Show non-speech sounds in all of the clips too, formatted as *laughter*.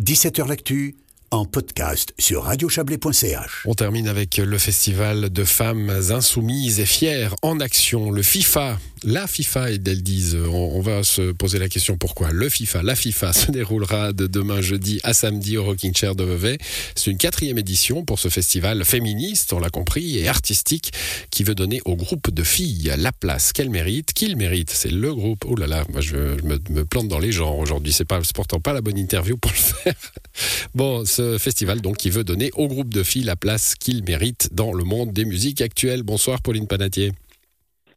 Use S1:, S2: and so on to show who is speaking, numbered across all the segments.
S1: 17h L'actu en podcast sur radiochablais.ch.
S2: On termine avec le festival de femmes insoumises et fières en action, le FIFA. La FIFA, et elles disent, on, va se poser la question pourquoi. Le FIFA, la FIFA se déroulera de demain jeudi à samedi au Rocking Chair de Vevey. C'est une quatrième édition pour ce festival féministe, on l'a compris, et artistique qui veut donner au groupe de filles la place qu'elles méritent, qu'ils méritent. C'est le groupe. Oh là là, moi je, me, plante dans les genres aujourd'hui. C'est pas, pourtant pas la bonne interview pour le faire. *laughs* Bon, ce festival donc qui veut donner au groupe de filles la place qu'ils méritent dans le monde des musiques actuelles. Bonsoir Pauline Panatier.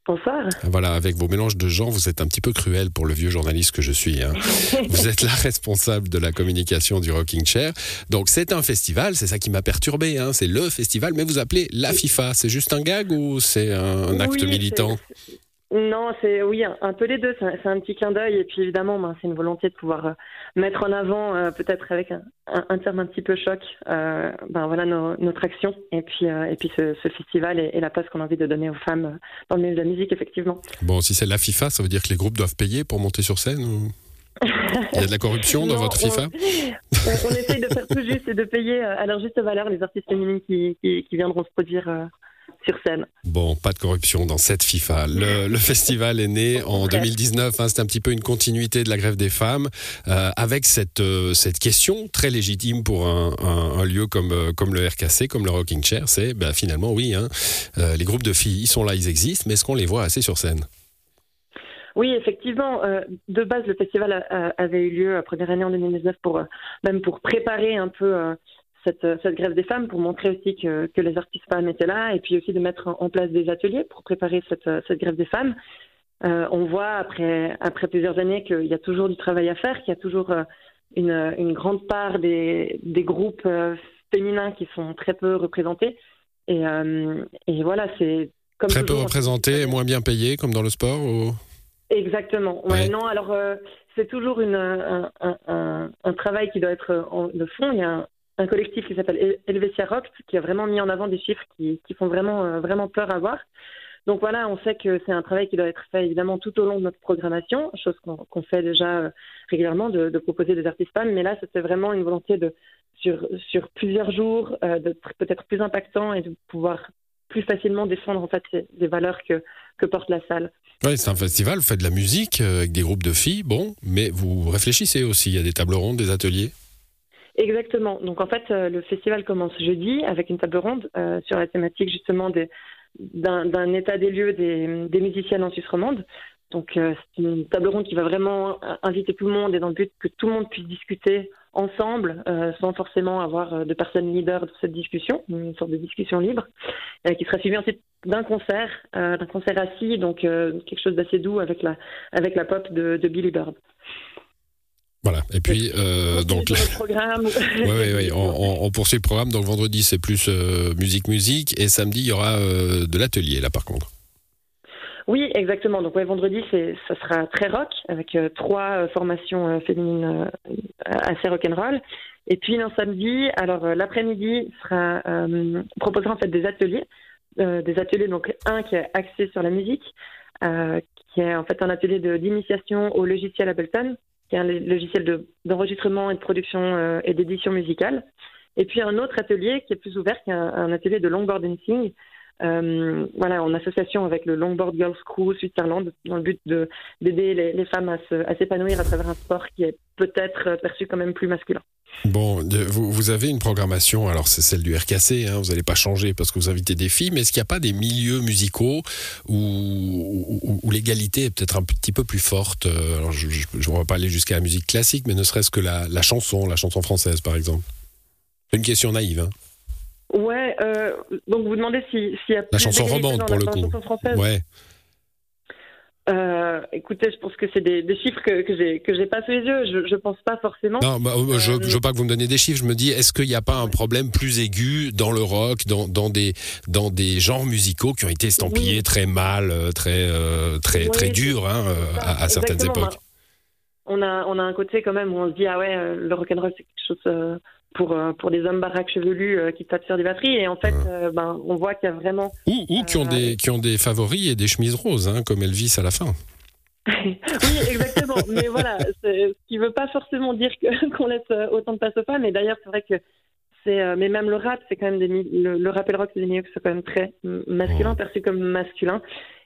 S3: Bonsoir.
S2: Voilà, avec vos mélanges de gens, vous êtes un petit peu cruel pour le vieux journaliste que je suis. Hein. *laughs* vous êtes la responsable de la communication du Rocking Chair. Donc c'est un festival, c'est ça qui m'a perturbé. Hein. C'est le festival, mais vous appelez la FIFA. C'est juste un gag ou c'est un, acte militant?
S3: Non, c'est oui, un peu les deux. C'est un, petit clin d'œil et puis évidemment, ben, c'est une volonté de pouvoir euh, mettre en avant, euh, peut-être avec un, terme un petit peu choc, euh, ben voilà notre action et puis et puis ce, festival et, la place qu'on a envie de donner aux femmes dans le milieu de la musique, effectivement.
S2: Bon, si c'est la FIFA, ça veut dire que les groupes doivent payer pour monter sur scène ou... Il y a de la corruption dans *laughs* votre FIFA?
S3: on, essaye de faire tout juste et de payer à leur juste valeur les artistes féminines qui, qui, qui viendront se produire sur scène.
S2: Bon, pas de corruption dans cette FIFA. Le, festival est né en 2019. Hein, c'est un petit peu une continuité de la grève des femmes, euh, avec cette, euh, cette question très légitime pour un, lieu comme, euh, comme le RKC, comme le Rocking Chair. C'est ben, finalement, oui, hein, les groupes de filles, ils sont là, ils existent, mais est-ce qu'on les voit assez sur scène?
S3: Oui, effectivement. de base, le festival avait eu lieu la première année en 2019 pour même pour préparer un peu cette, cette, grève des femmes pour montrer aussi que, que, les artistes femmes étaient là et puis aussi de mettre en place des ateliers pour préparer cette, cette grève des femmes. Euh, on voit après, après plusieurs années qu'il y a toujours du travail à faire, qu'il y a toujours euh, une, une, grande part des, des groupes euh, féminins qui sont très peu représentés. Et, euh, et voilà, c'est
S2: comme très peu représentés et moins bien payés, comme dans le sport ou...
S3: Exactement. Ouais, Non, alors c'est toujours une, un, un, un, travail qui doit être en, de fond. Il y a un collectif qui s'appelle Helvetia Rock, qui a vraiment mis en avant des chiffres qui, qui font vraiment, euh, vraiment peur à voir. Donc voilà, on sait que c'est un travail qui doit être fait évidemment tout au long de notre programmation, chose qu'on fait déjà euh, régulièrement, de, proposer des artistes femmes. Mais là, c'était vraiment une volonté de, sur, sur plusieurs jours, euh, d'être peut-être plus impactant et de pouvoir plus facilement défendre en fait des valeurs que, que porte la salle.
S2: Oui, c'est un festival, vous faites de la musique avec des groupes de filles, bon, mais vous réfléchissez aussi, il y a des tables rondes, des ateliers
S3: Exactement. Donc en fait, euh, le festival commence jeudi avec une table ronde euh, sur la thématique justement d'un état des lieux des, des musiciennes en Suisse romande. Donc euh, c'est une table ronde qui va vraiment inviter tout le monde et dans le but que tout le monde puisse discuter ensemble sans forcément avoir de personnes leaders dans cette discussion, une sorte de discussion libre, qui sera suivie ensuite d'un concert, d'un concert assis, donc quelque chose d'assez doux avec la, avec la pop de, de Billy Bird.
S2: Voilà. Et puis, euh, donc. *laughs* oui, on, poursuit le programme. Donc, vendredi, c'est plus euh, musique, musique. Et samedi, il y aura euh, de l'atelier, là, par contre.
S3: Oui, exactement. Donc, ouais, vendredi, ça sera très rock, avec trois formations féminines assez rock'n'roll. Et puis, un samedi, alors, l'après-midi sera proposera en fait des ateliers. des ateliers, donc, un qui est axé sur la musique, qui est en fait un atelier d'initiation au logiciel Ableton qui est un logiciel d'enregistrement et de production euh, et d'édition musicale. Et puis un autre atelier qui est plus ouvert, qui est un, atelier de longboard dancing, euh, voilà, en association avec le Longboard Girls Crew Switzerland, dans le but d'aider les, femmes à s'épanouir à, travers un sport qui est peut-être perçu quand même plus masculin.
S2: Bon, vous, avez une programmation, alors c'est celle du RKC, hein, vous n'allez pas changer parce que vous invitez des filles, mais est-ce qu'il n'y a pas des milieux musicaux où, l'égalité est peut-être un petit peu plus forte euh, Alors je ne vais pas aller jusqu'à la musique classique, mais ne serait-ce que la, la, chanson, la chanson française par exemple. C'est une question naïve. Hein.
S3: Ouais, euh, donc vous demandez s'il y a
S2: La chanson romande pour le coup. Ouais.
S3: Euh, écoutez, je pense que c'est des, chiffres que, que j'ai pas sous les yeux. Je, je pense pas forcément.
S2: Non, bah, euh, je, je veux pas que vous me donniez des chiffres. Je me dis, est-ce qu'il n'y a pas un problème plus aigu dans le rock, dans, dans des dans des genres musicaux qui ont été estampillés très mal, euh, très très très durs hein, à, à, certaines époques.
S3: On a on a un côté quand même où on se dit ah ouais, le rock and roll c'est quelque chose pour, euh, pour des hommes baraques chevelus euh, qui tapent sur des batteries. Et en fait, euh, ben, on voit qu'il y a vraiment.
S2: Ou, ou qui, ont des, qui ont des favoris et des chemises roses, hein, comme Elvis à la fin. *laughs*
S3: oui, exactement. mais voilà, ce qui ne veut pas forcément dire *laughs* qu'on laisse autant de place aux femmes. Et d'ailleurs, c'est vrai que c'est, mais même le rap, c'est quand même des, le, le rap et le rock, c'est des milieux qui sont quand même très masculins, perçus comme masculins.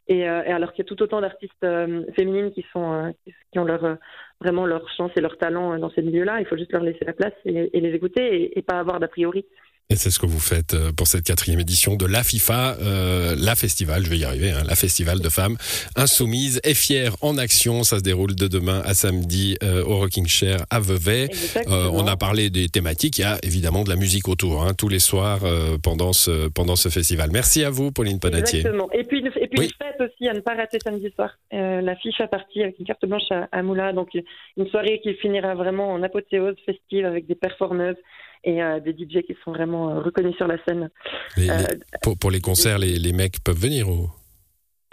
S3: Et, euh, et, alors qu'il y a tout autant d'artistes euh, féminines qui sont qui ont leur vraiment leur chance et leur talent dans ces milieux-là, il faut juste leur laisser la place et, les écouter et pas avoir d'a priori.
S2: Et c'est ce que vous faites euh, pour cette quatrième édition de la FIFA, euh, la festival, je vais y arriver, hein, la festival de femmes insoumises et fières en action. Ça se déroule de demain à samedi euh, au Rocking Chair à Vevey. Euh, on a parlé des thématiques, il y a évidemment de la musique autour, hein, tous les soirs euh, pendant, ce, pendant ce festival. Merci à vous, Pauline Panatier.
S3: Exactement. Et puis, et puis oui. une fête aussi à ne pas rater samedi soir. Euh, la FIFA partie avec une carte blanche à, à Moula, donc une soirée qui finira vraiment en apothéose festive avec des performeuses et euh, des DJ qui sont vraiment euh, reconnus sur la scène.
S2: Les, les, pour, pour, les concerts, les, les, mecs peuvent venir au...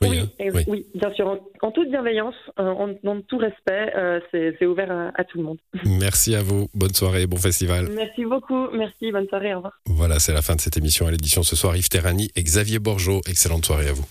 S3: Oui, oui, hein oui. oui, bien sûr, en, en toute bienveillance, en, en, tout respect, euh, c'est ouvert à, à, tout le monde. *laughs*
S2: Merci à vous, bonne soirée, bon festival.
S3: Merci beaucoup, merci, bonne soirée, au revoir.
S2: Voilà, c'est la fin de cette émission à l'édition ce soir. Yves Terrani et Xavier Borgeot, excellente soirée à vous.